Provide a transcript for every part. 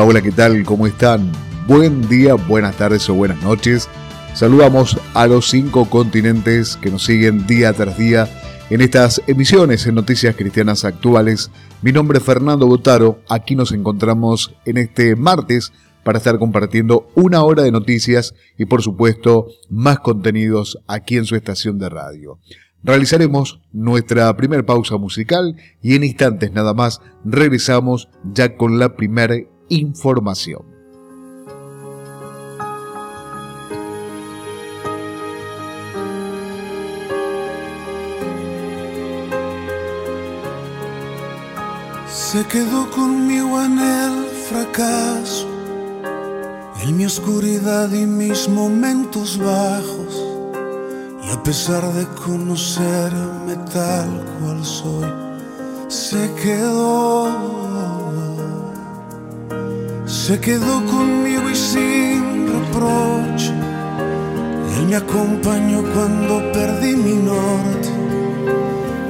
Hola, ¿qué tal? ¿Cómo están? Buen día, buenas tardes o buenas noches. Saludamos a los cinco continentes que nos siguen día tras día en estas emisiones en Noticias Cristianas Actuales. Mi nombre es Fernando Botaro. Aquí nos encontramos en este martes para estar compartiendo una hora de noticias y por supuesto más contenidos aquí en su estación de radio. Realizaremos nuestra primera pausa musical y en instantes nada más regresamos ya con la primera información. Se quedó conmigo en el fracaso, en mi oscuridad y mis momentos bajos y a pesar de conocerme tal cual soy, se quedó. Se quedó conmigo y sin reproche. Él me acompañó cuando perdí mi norte.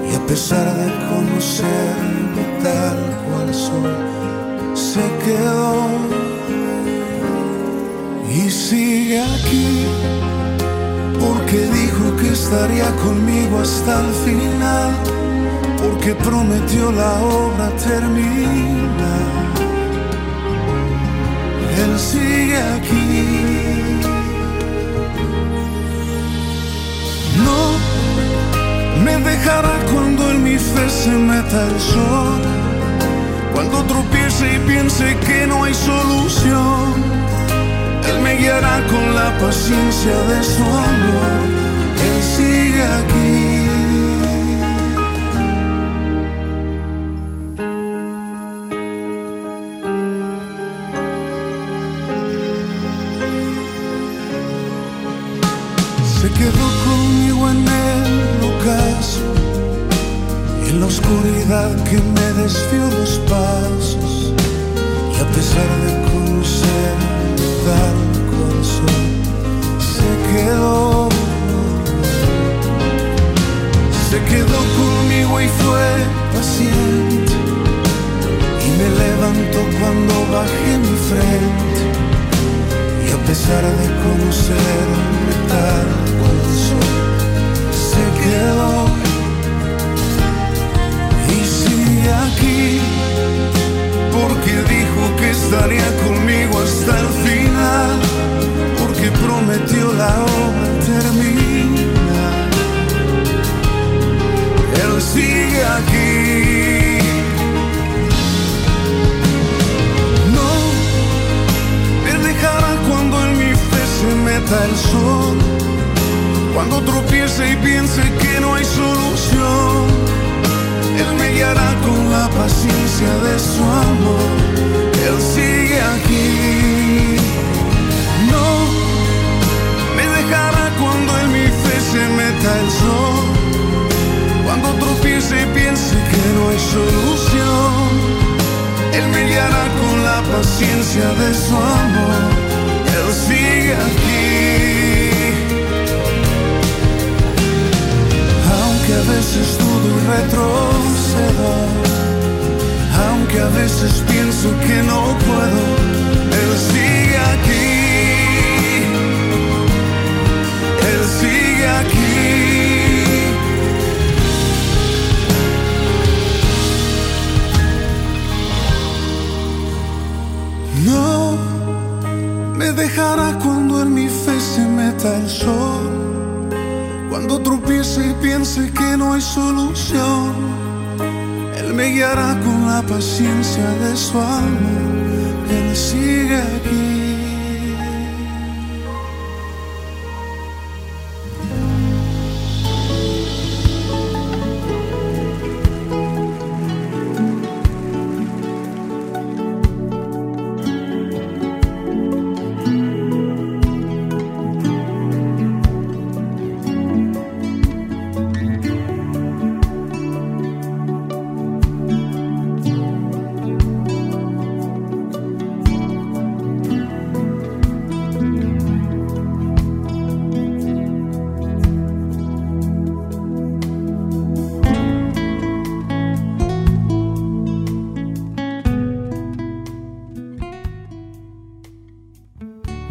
Y a pesar de conocerme tal cual soy, se quedó. Y sigue aquí porque dijo que estaría conmigo hasta el final, porque prometió la obra terminar. Él sigue aquí. No me dejará cuando en mi fe se meta el sol, cuando tropiece y piense que no hay solución él me guiará con la paciencia de su amor. Él sigue aquí. Pesar de tal corazón cuando tropiece y piense que no hay solución él me guiará con la paciencia de su amor. Él sigue aquí. No me dejará cuando en mi fe se meta el sol. Cuando tropiece y piense que no hay solución. Él me guiará con la paciencia de su amor. Él sigue aquí. Veces dudo y retrocedo, aunque a veces pienso que no puedo, Él sigue aquí, Él sigue aquí. No me dejará cuando en mi fe se meta el sol cuando tropiece y piense que no hay solución, Él me guiará con la paciencia de su amor. Él sigue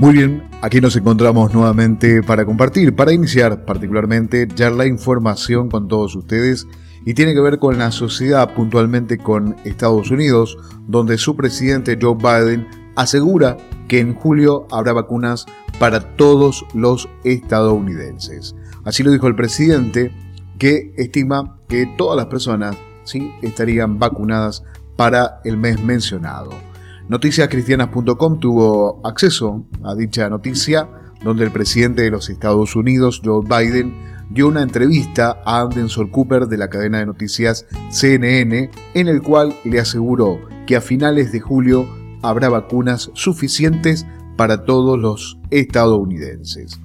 Muy bien, aquí nos encontramos nuevamente para compartir, para iniciar particularmente ya la información con todos ustedes y tiene que ver con la sociedad, puntualmente con Estados Unidos, donde su presidente Joe Biden asegura que en julio habrá vacunas para todos los estadounidenses. Así lo dijo el presidente, que estima que todas las personas ¿sí? estarían vacunadas para el mes mencionado. Noticiascristianas.com tuvo acceso a dicha noticia, donde el presidente de los Estados Unidos, Joe Biden, dio una entrevista a Anderson Cooper de la cadena de noticias CNN, en el cual le aseguró que a finales de julio habrá vacunas suficientes para todos los estadounidenses.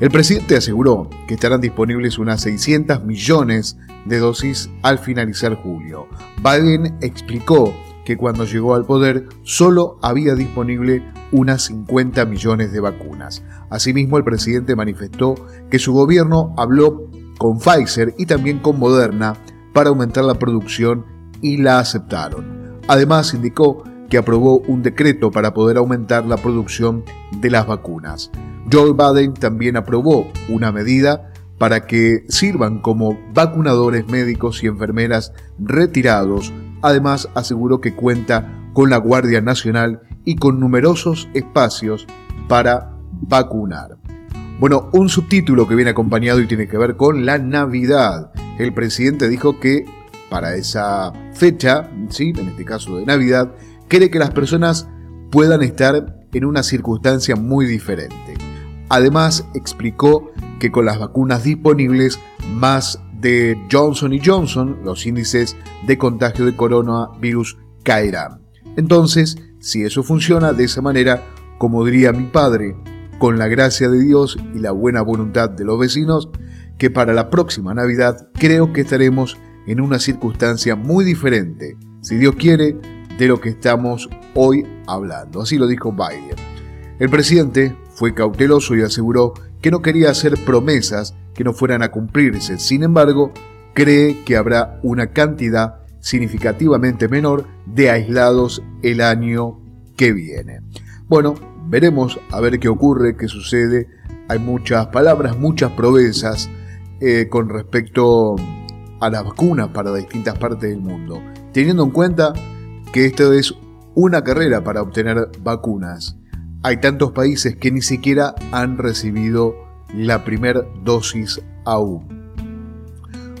El presidente aseguró que estarán disponibles unas 600 millones de dosis al finalizar julio. Biden explicó que cuando llegó al poder solo había disponible unas 50 millones de vacunas. Asimismo, el presidente manifestó que su gobierno habló con Pfizer y también con Moderna para aumentar la producción y la aceptaron. Además, indicó que aprobó un decreto para poder aumentar la producción de las vacunas. Joe Biden también aprobó una medida para que sirvan como vacunadores médicos y enfermeras retirados Además, aseguró que cuenta con la Guardia Nacional y con numerosos espacios para vacunar. Bueno, un subtítulo que viene acompañado y tiene que ver con la Navidad. El presidente dijo que para esa fecha, ¿sí? en este caso de Navidad, quiere que las personas puedan estar en una circunstancia muy diferente. Además, explicó que con las vacunas disponibles, más de Johnson Johnson, los índices de contagio de coronavirus caerán. Entonces, si eso funciona de esa manera, como diría mi padre, con la gracia de Dios y la buena voluntad de los vecinos, que para la próxima Navidad creo que estaremos en una circunstancia muy diferente, si Dios quiere, de lo que estamos hoy hablando. Así lo dijo Biden. El presidente fue cauteloso y aseguró que no quería hacer promesas que no fueran a cumplirse. Sin embargo, cree que habrá una cantidad significativamente menor de aislados el año que viene. Bueno, veremos a ver qué ocurre, qué sucede. Hay muchas palabras, muchas promesas eh, con respecto a las vacunas para distintas partes del mundo, teniendo en cuenta que esto es una carrera para obtener vacunas. Hay tantos países que ni siquiera han recibido la primera dosis aún.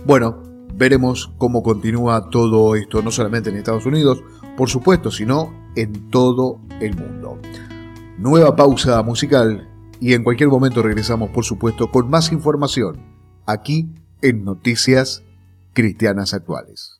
Bueno, veremos cómo continúa todo esto, no solamente en Estados Unidos, por supuesto, sino en todo el mundo. Nueva pausa musical y en cualquier momento regresamos, por supuesto, con más información aquí en Noticias Cristianas Actuales.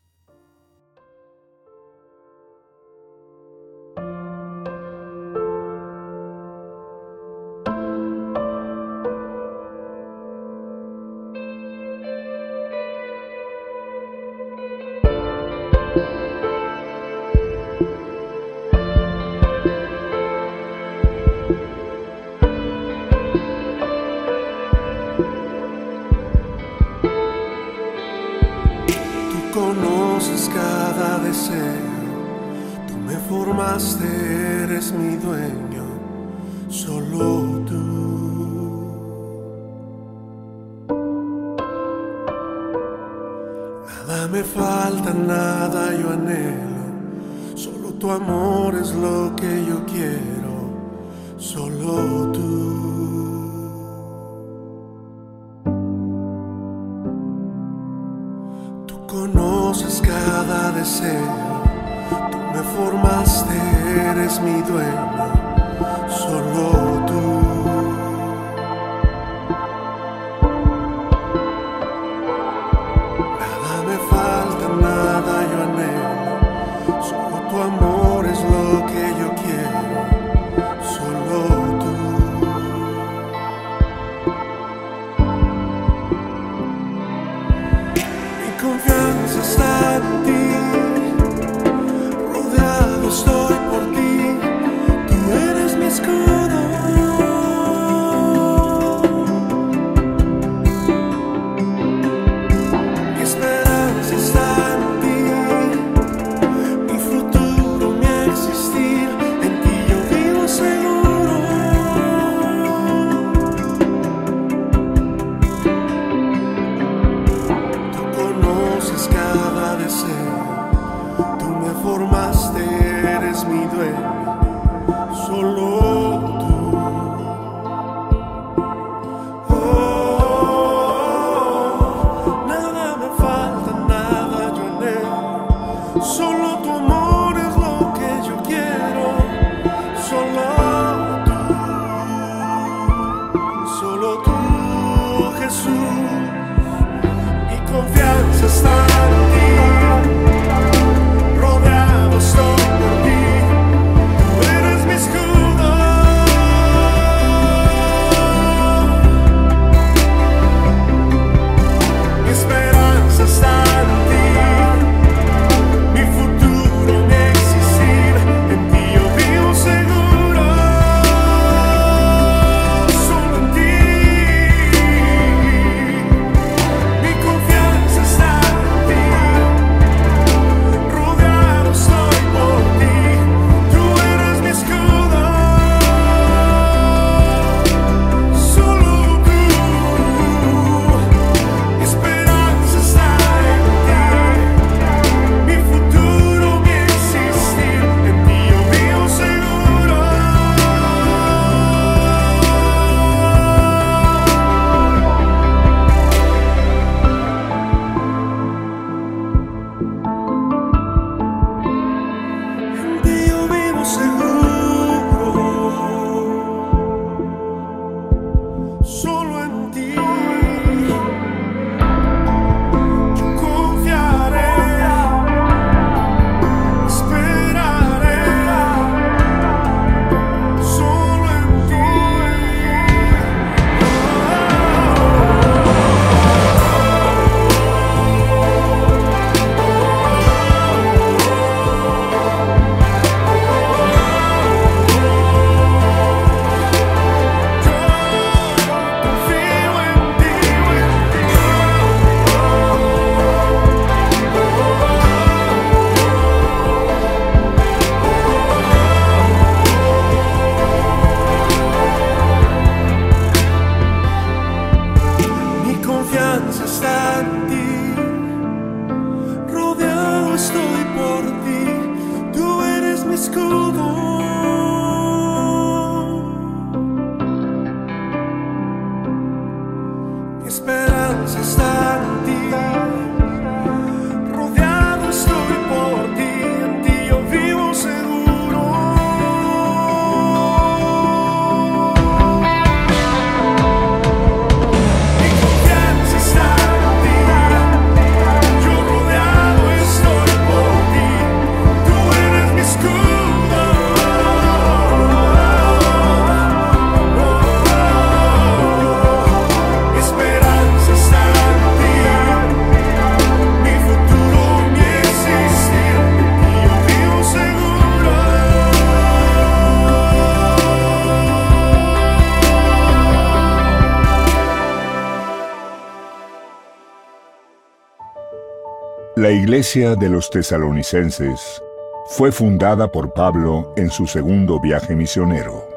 La iglesia de los tesalonicenses fue fundada por Pablo en su segundo viaje misionero.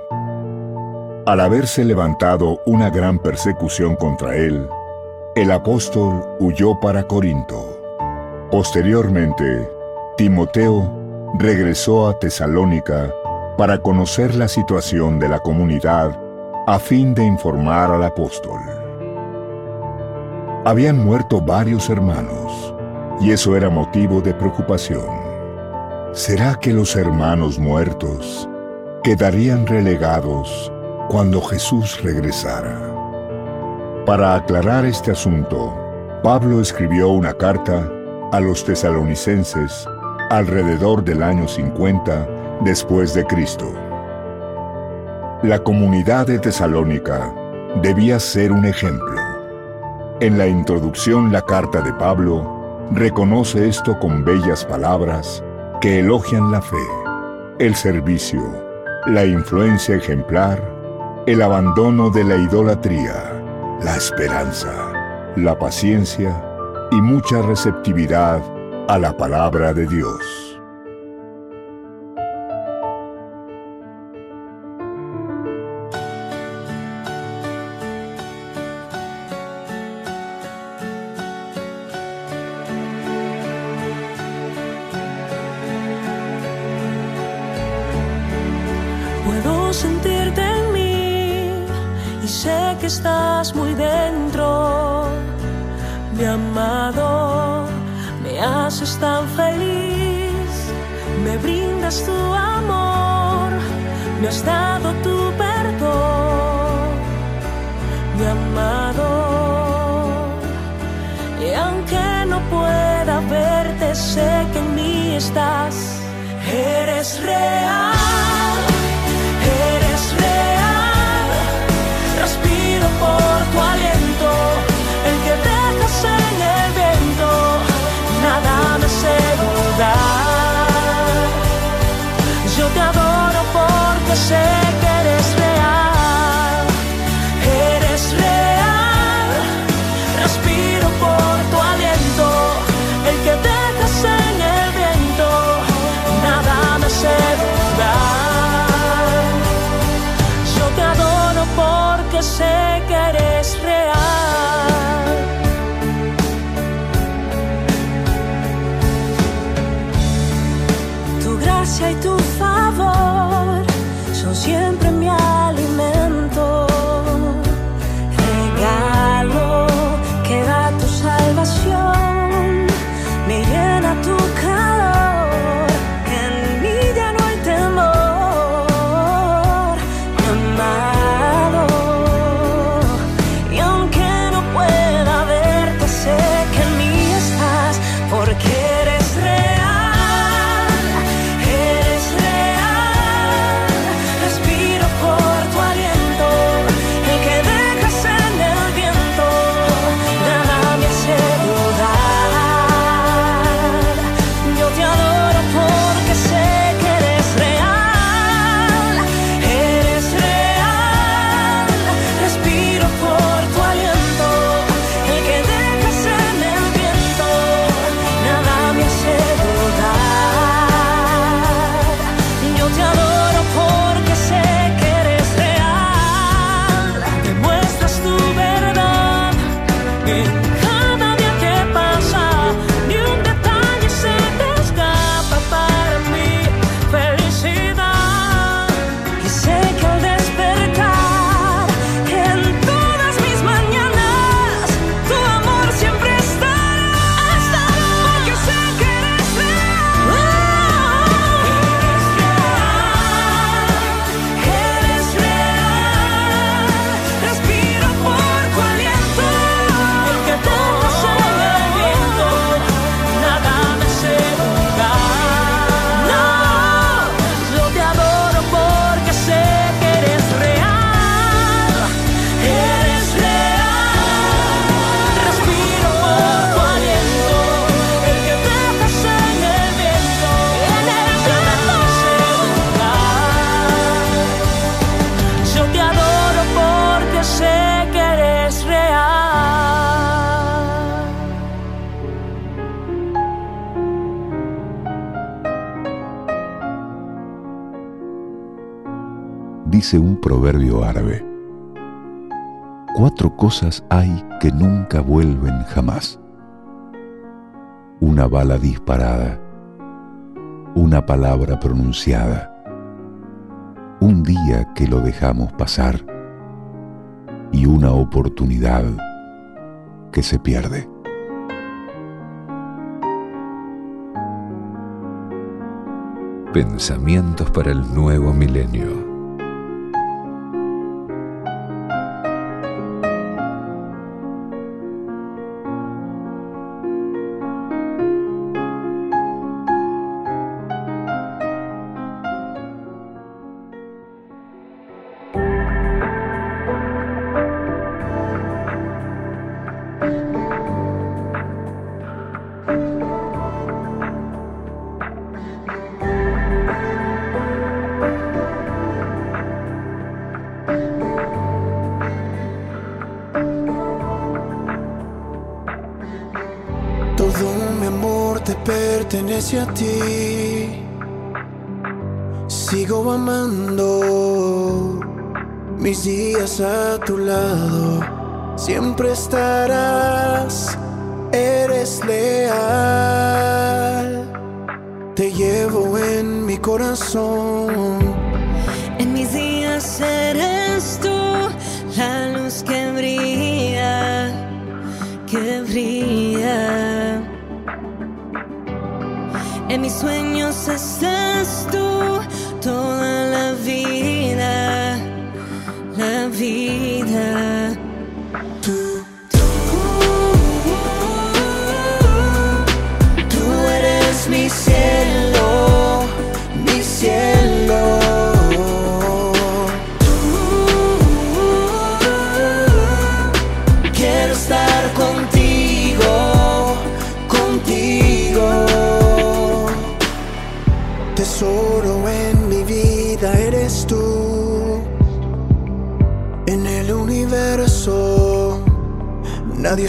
Al haberse levantado una gran persecución contra él, el apóstol huyó para Corinto. Posteriormente, Timoteo regresó a Tesalónica para conocer la situación de la comunidad a fin de informar al apóstol. Habían muerto varios hermanos y eso era motivo de preocupación. ¿Será que los hermanos muertos quedarían relegados cuando Jesús regresara? Para aclarar este asunto, Pablo escribió una carta a los tesalonicenses alrededor del año 50 después de Cristo. La comunidad de Tesalónica debía ser un ejemplo. En la introducción la carta de Pablo reconoce esto con bellas palabras que elogian la fe, el servicio, la influencia ejemplar, el abandono de la idolatría, la esperanza, la paciencia y mucha receptividad a la palabra de Dios. sentirte en mí y sé que estás muy dentro. Mi amado, me haces tan feliz, me brindas tu amor, me has dado tu perdón. Mi amado, y aunque no pueda verte, sé que en mí estás, eres real. sé que eres real. dice un proverbio árabe. Cuatro cosas hay que nunca vuelven jamás. Una bala disparada, una palabra pronunciada, un día que lo dejamos pasar y una oportunidad que se pierde. Pensamientos para el nuevo milenio.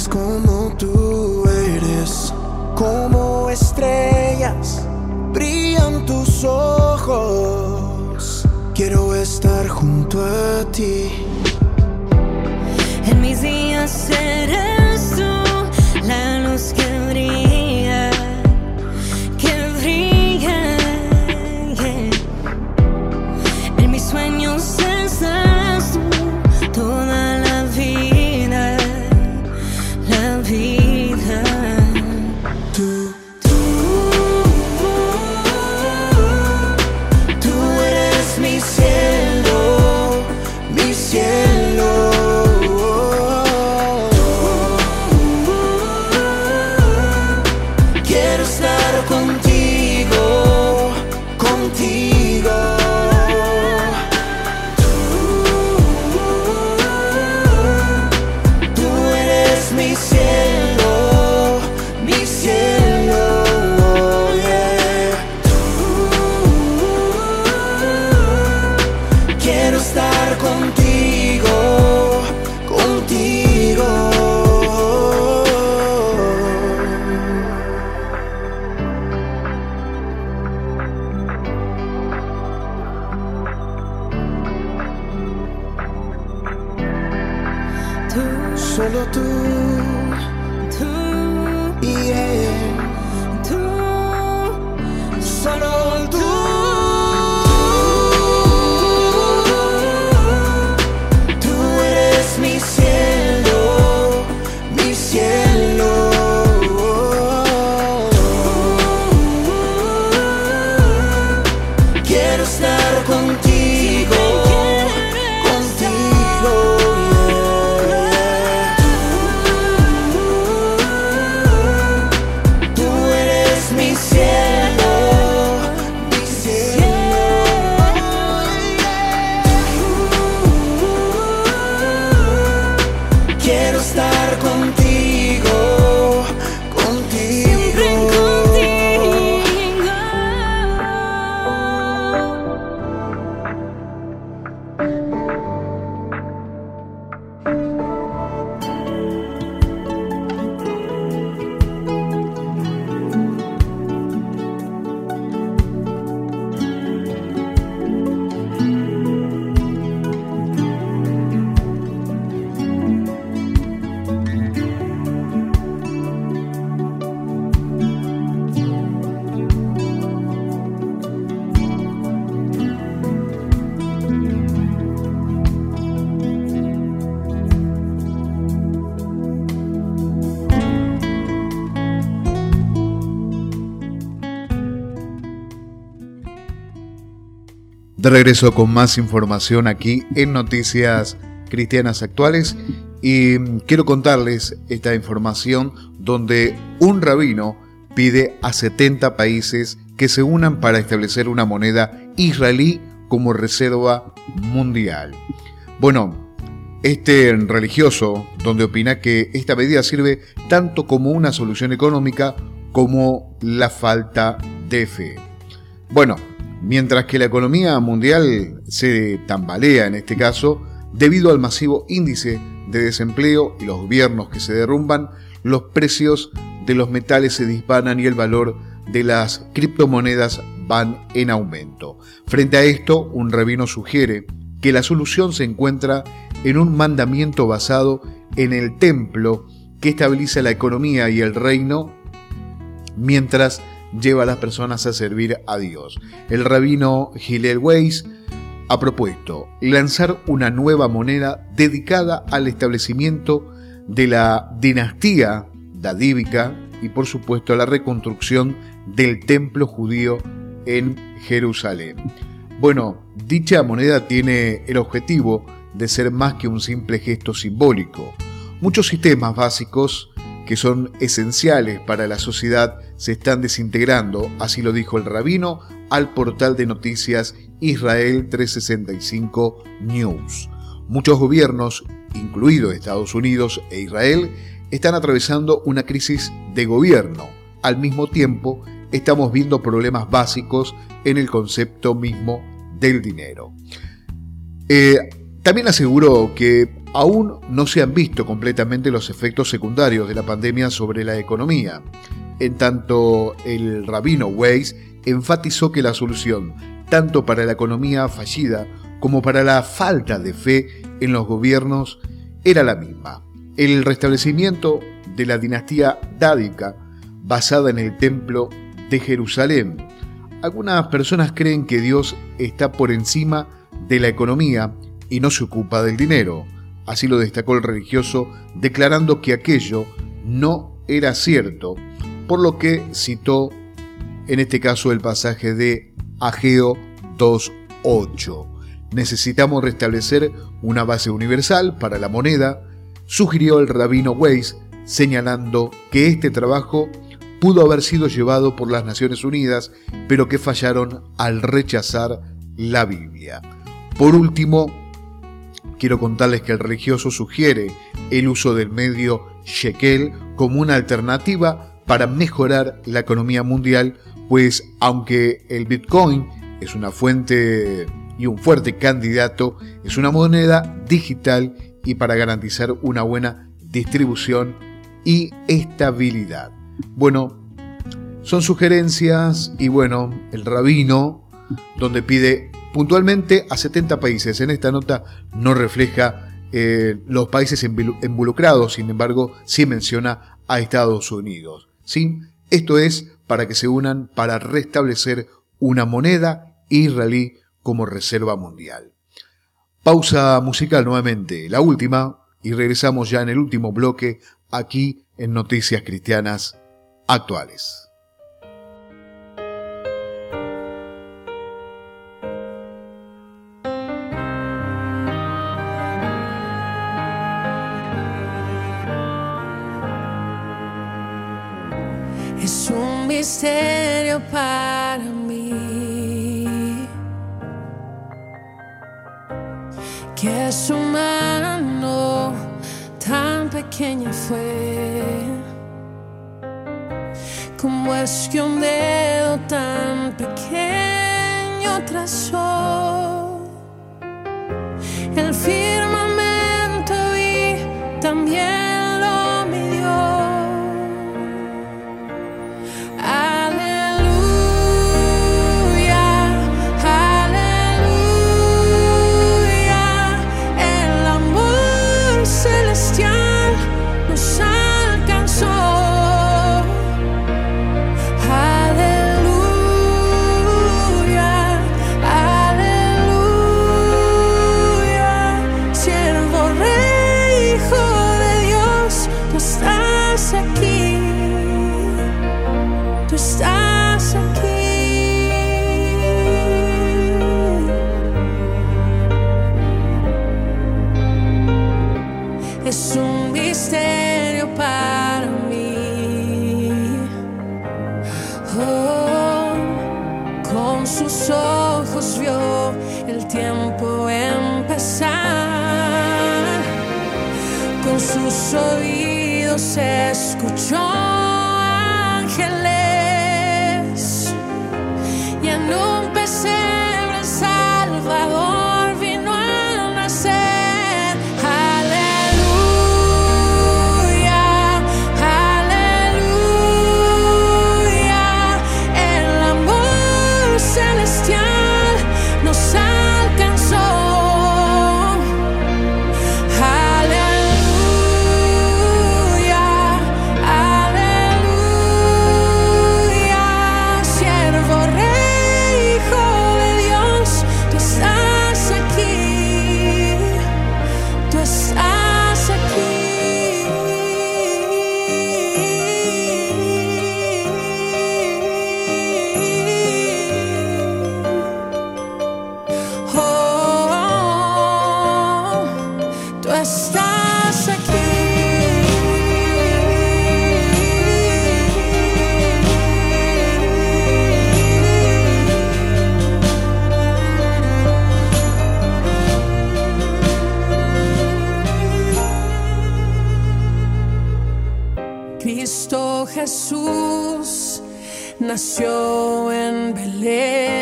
Como tú eres. Como estrellas brillan tus ojos. Quiero estar junto a Regreso con más información aquí en Noticias Cristianas Actuales y quiero contarles esta información donde un rabino pide a 70 países que se unan para establecer una moneda israelí como reserva mundial. Bueno, este religioso, donde opina que esta medida sirve tanto como una solución económica como la falta de fe. Bueno, mientras que la economía mundial se tambalea en este caso, debido al masivo índice de desempleo y los gobiernos que se derrumban, los precios de los metales se disparan y el valor de las criptomonedas van en aumento. Frente a esto, un rabino sugiere que la solución se encuentra en un mandamiento basado en el templo que estabiliza la economía y el reino mientras lleva a las personas a servir a Dios. El rabino Hillel Weiss ha propuesto lanzar una nueva moneda dedicada al establecimiento de la dinastía dadívica y por supuesto a la reconstrucción del templo judío en Jerusalén. Bueno, dicha moneda tiene el objetivo de ser más que un simple gesto simbólico. Muchos sistemas básicos que son esenciales para la sociedad se están desintegrando, así lo dijo el rabino al portal de noticias Israel 365 News. Muchos gobiernos, incluido Estados Unidos e Israel, están atravesando una crisis de gobierno. Al mismo tiempo, estamos viendo problemas básicos en el concepto mismo del dinero. Eh, también aseguró que aún no se han visto completamente los efectos secundarios de la pandemia sobre la economía. En tanto, el rabino Weiss enfatizó que la solución, tanto para la economía fallida como para la falta de fe en los gobiernos, era la misma. El restablecimiento de la dinastía dádica basada en el templo de Jerusalén. Algunas personas creen que Dios está por encima de la economía y no se ocupa del dinero. Así lo destacó el religioso, declarando que aquello no era cierto, por lo que citó en este caso el pasaje de Ageo 2.8. Necesitamos restablecer una base universal para la moneda, sugirió el rabino Weiss, señalando que este trabajo pudo haber sido llevado por las Naciones Unidas, pero que fallaron al rechazar la Biblia. Por último, quiero contarles que el religioso sugiere el uso del medio shekel como una alternativa para mejorar la economía mundial, pues aunque el Bitcoin es una fuente y un fuerte candidato, es una moneda digital y para garantizar una buena distribución y estabilidad. Bueno, son sugerencias y bueno, el rabino, donde pide puntualmente a 70 países. En esta nota no refleja eh, los países involucrados, sin embargo, sí menciona a Estados Unidos. ¿sí? Esto es para que se unan para restablecer una moneda israelí como reserva mundial. Pausa musical nuevamente, la última, y regresamos ya en el último bloque aquí en Noticias Cristianas Actuales. Pequeña fue. Como es que un dedo tan pequeño trazó vio el tiempo empezar. Con sus oídos escuchó ángeles y en un nació en Belén.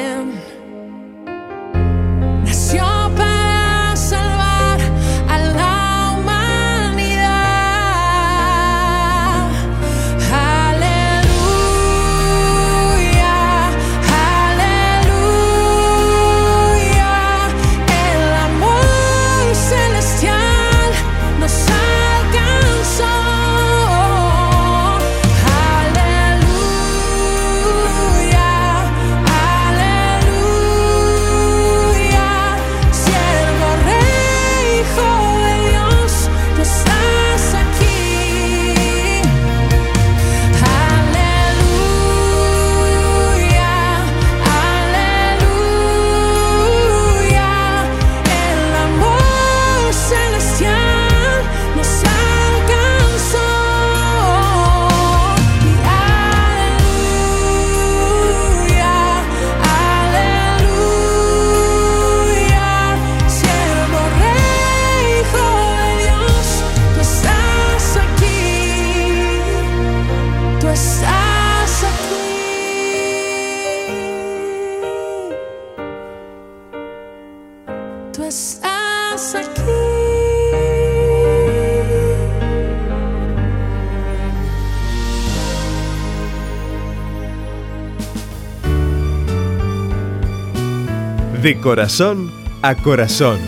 De corazón a corazón.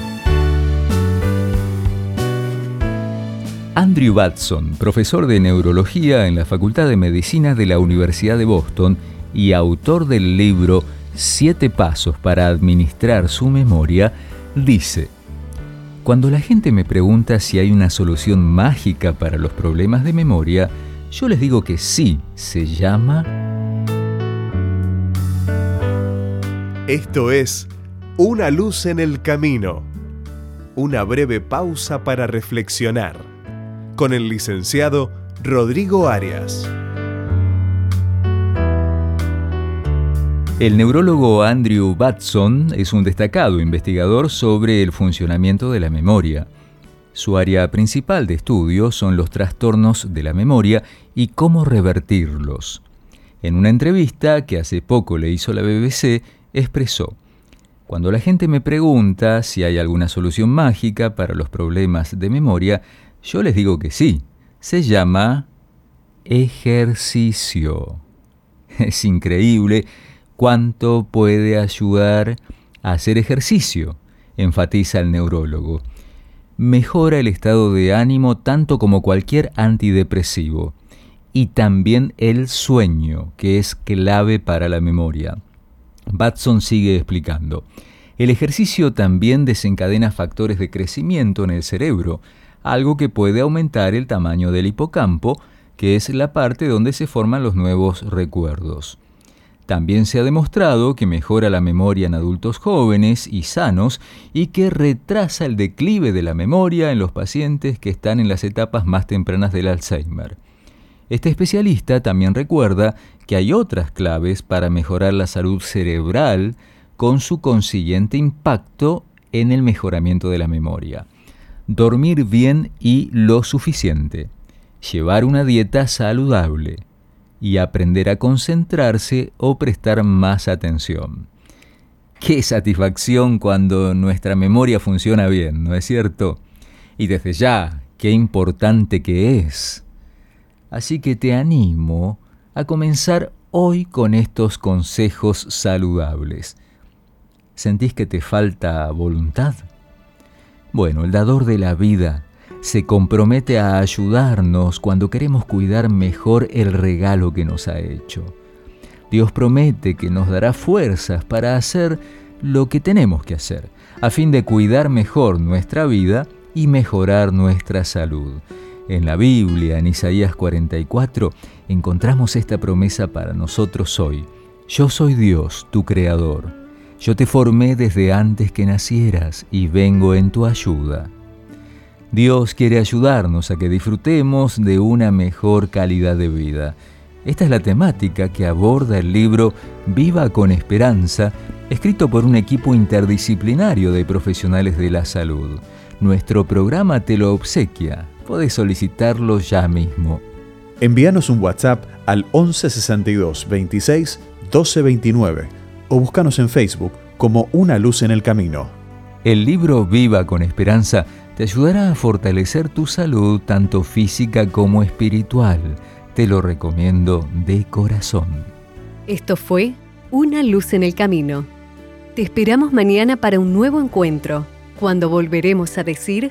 Andrew Batson, profesor de neurología en la Facultad de Medicina de la Universidad de Boston y autor del libro Siete Pasos para Administrar su Memoria, dice, Cuando la gente me pregunta si hay una solución mágica para los problemas de memoria, yo les digo que sí, se llama Esto es Una luz en el camino. Una breve pausa para reflexionar. Con el licenciado Rodrigo Arias. El neurólogo Andrew Batson es un destacado investigador sobre el funcionamiento de la memoria. Su área principal de estudio son los trastornos de la memoria y cómo revertirlos. En una entrevista que hace poco le hizo la BBC, expresó, Cuando la gente me pregunta si hay alguna solución mágica para los problemas de memoria, yo les digo que sí. Se llama ejercicio. Es increíble cuánto puede ayudar a hacer ejercicio, enfatiza el neurólogo. Mejora el estado de ánimo tanto como cualquier antidepresivo y también el sueño, que es clave para la memoria. Batson sigue explicando. El ejercicio también desencadena factores de crecimiento en el cerebro, algo que puede aumentar el tamaño del hipocampo, que es la parte donde se forman los nuevos recuerdos. También se ha demostrado que mejora la memoria en adultos jóvenes y sanos y que retrasa el declive de la memoria en los pacientes que están en las etapas más tempranas del Alzheimer. Este especialista también recuerda que hay otras claves para mejorar la salud cerebral con su consiguiente impacto en el mejoramiento de la memoria. Dormir bien y lo suficiente. Llevar una dieta saludable y aprender a concentrarse o prestar más atención. Qué satisfacción cuando nuestra memoria funciona bien, ¿no es cierto? Y desde ya, qué importante que es. Así que te animo a comenzar hoy con estos consejos saludables. ¿Sentís que te falta voluntad? Bueno, el dador de la vida se compromete a ayudarnos cuando queremos cuidar mejor el regalo que nos ha hecho. Dios promete que nos dará fuerzas para hacer lo que tenemos que hacer, a fin de cuidar mejor nuestra vida y mejorar nuestra salud. En la Biblia, en Isaías 44, encontramos esta promesa para nosotros hoy. Yo soy Dios, tu Creador. Yo te formé desde antes que nacieras y vengo en tu ayuda. Dios quiere ayudarnos a que disfrutemos de una mejor calidad de vida. Esta es la temática que aborda el libro Viva con Esperanza, escrito por un equipo interdisciplinario de profesionales de la salud. Nuestro programa te lo obsequia. Podés solicitarlo ya mismo. Envíanos un WhatsApp al 11 62 26 12 29 o búscanos en Facebook como Una Luz en el Camino. El libro Viva con Esperanza te ayudará a fortalecer tu salud tanto física como espiritual. Te lo recomiendo de corazón. Esto fue Una Luz en el Camino. Te esperamos mañana para un nuevo encuentro, cuando volveremos a decir,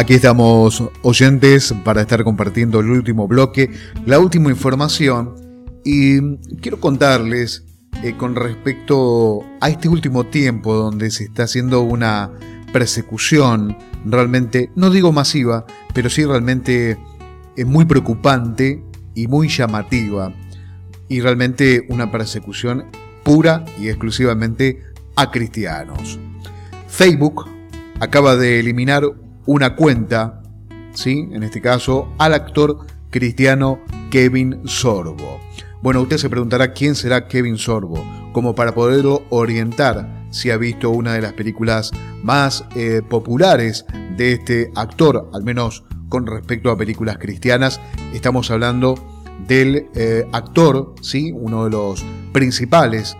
Aquí estamos oyentes para estar compartiendo el último bloque, la última información y quiero contarles eh, con respecto a este último tiempo donde se está haciendo una persecución realmente, no digo masiva, pero sí realmente eh, muy preocupante y muy llamativa y realmente una persecución pura y exclusivamente a cristianos. Facebook acaba de eliminar una cuenta, ¿sí? en este caso, al actor cristiano Kevin Sorbo. Bueno, usted se preguntará quién será Kevin Sorbo, como para poderlo orientar si ha visto una de las películas más eh, populares de este actor, al menos con respecto a películas cristianas. Estamos hablando del eh, actor, ¿sí? uno de los principales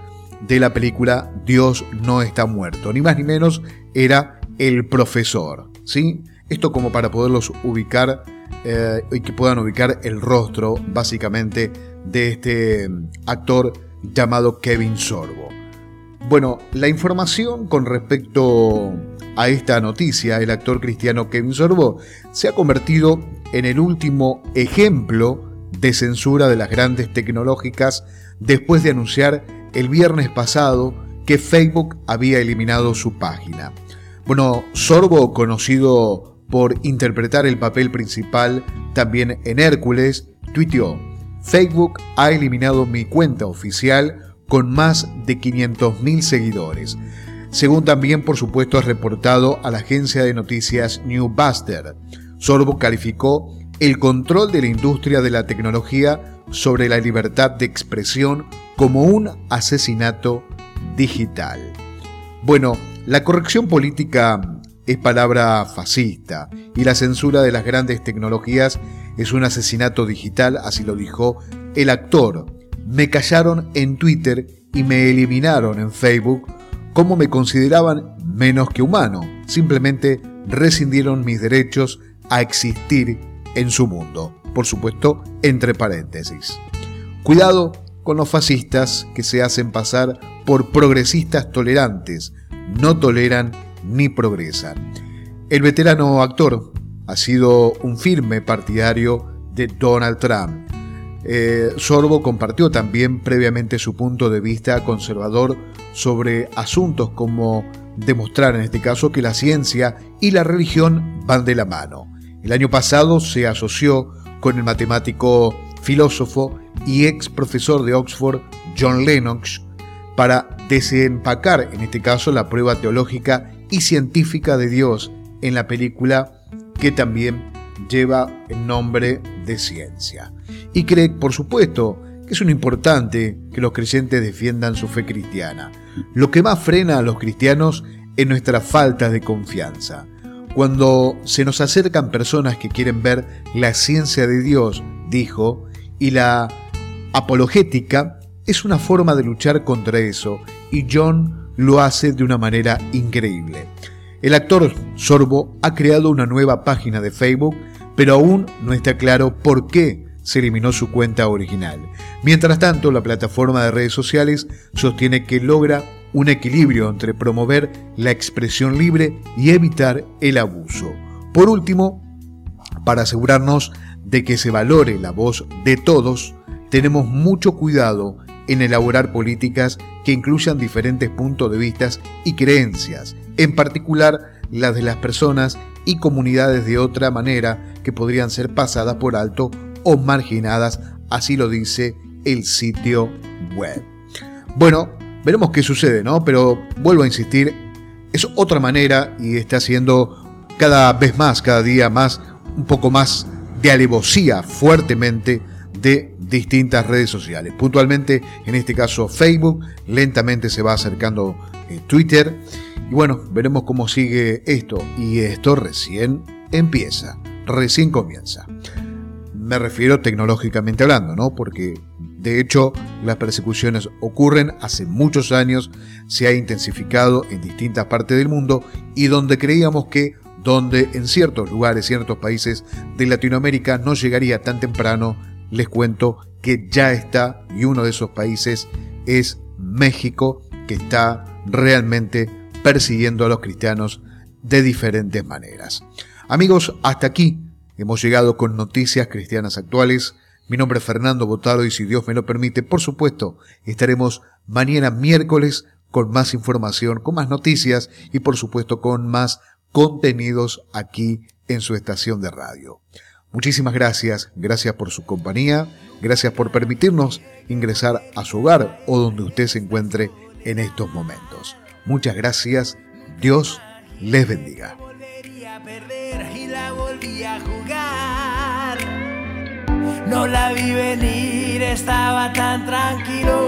de la película Dios no está muerto. Ni más ni menos era el profesor. ¿Sí? Esto como para poderlos ubicar eh, y que puedan ubicar el rostro básicamente de este mm, actor llamado Kevin Sorbo. Bueno, la información con respecto a esta noticia, el actor cristiano Kevin Sorbo se ha convertido en el último ejemplo de censura de las grandes tecnológicas después de anunciar el viernes pasado que Facebook había eliminado su página. Bueno, Sorbo, conocido por interpretar el papel principal también en Hércules, tuiteó, Facebook ha eliminado mi cuenta oficial con más de 500.000 seguidores. Según también, por supuesto, ha reportado a la agencia de noticias New Buster. Sorbo calificó el control de la industria de la tecnología sobre la libertad de expresión como un asesinato digital. Bueno, la corrección política es palabra fascista y la censura de las grandes tecnologías es un asesinato digital, así lo dijo el actor. Me callaron en Twitter y me eliminaron en Facebook como me consideraban menos que humano. Simplemente rescindieron mis derechos a existir en su mundo. Por supuesto, entre paréntesis. Cuidado con los fascistas que se hacen pasar por progresistas tolerantes. No toleran ni progresan. El veterano actor ha sido un firme partidario de Donald Trump. Eh, Sorbo compartió también previamente su punto de vista conservador sobre asuntos como demostrar en este caso que la ciencia y la religión van de la mano. El año pasado se asoció con el matemático, filósofo y ex profesor de Oxford John Lennox para desempacar en este caso la prueba teológica y científica de Dios en la película que también lleva el nombre de ciencia. Y cree, por supuesto, que es un importante que los creyentes defiendan su fe cristiana. Lo que más frena a los cristianos es nuestra falta de confianza. Cuando se nos acercan personas que quieren ver la ciencia de Dios, dijo, y la apologética es una forma de luchar contra eso, y John lo hace de una manera increíble. El actor Sorbo ha creado una nueva página de Facebook, pero aún no está claro por qué se eliminó su cuenta original. Mientras tanto, la plataforma de redes sociales sostiene que logra un equilibrio entre promover la expresión libre y evitar el abuso. Por último, para asegurarnos de que se valore la voz de todos, tenemos mucho cuidado en elaborar políticas que incluyan diferentes puntos de vista y creencias, en particular las de las personas y comunidades de otra manera que podrían ser pasadas por alto o marginadas, así lo dice el sitio web. Bueno, veremos qué sucede, ¿no? Pero vuelvo a insistir, es otra manera y está haciendo cada vez más, cada día más, un poco más de alevosía fuertemente de distintas redes sociales. Puntualmente, en este caso Facebook, lentamente se va acercando eh, Twitter. Y bueno, veremos cómo sigue esto. Y esto recién empieza, recién comienza. Me refiero tecnológicamente hablando, ¿no? Porque de hecho las persecuciones ocurren hace muchos años, se ha intensificado en distintas partes del mundo y donde creíamos que donde en ciertos lugares, ciertos países de Latinoamérica no llegaría tan temprano, les cuento que ya está y uno de esos países es México, que está realmente persiguiendo a los cristianos de diferentes maneras. Amigos, hasta aquí hemos llegado con noticias cristianas actuales. Mi nombre es Fernando Botaro y si Dios me lo permite, por supuesto, estaremos mañana miércoles con más información, con más noticias y por supuesto con más contenidos aquí en su estación de radio. Muchísimas gracias, gracias por su compañía, gracias por permitirnos ingresar a su hogar o donde usted se encuentre en estos momentos. Muchas gracias, Dios les bendiga. No la vi venir, estaba tan tranquilo.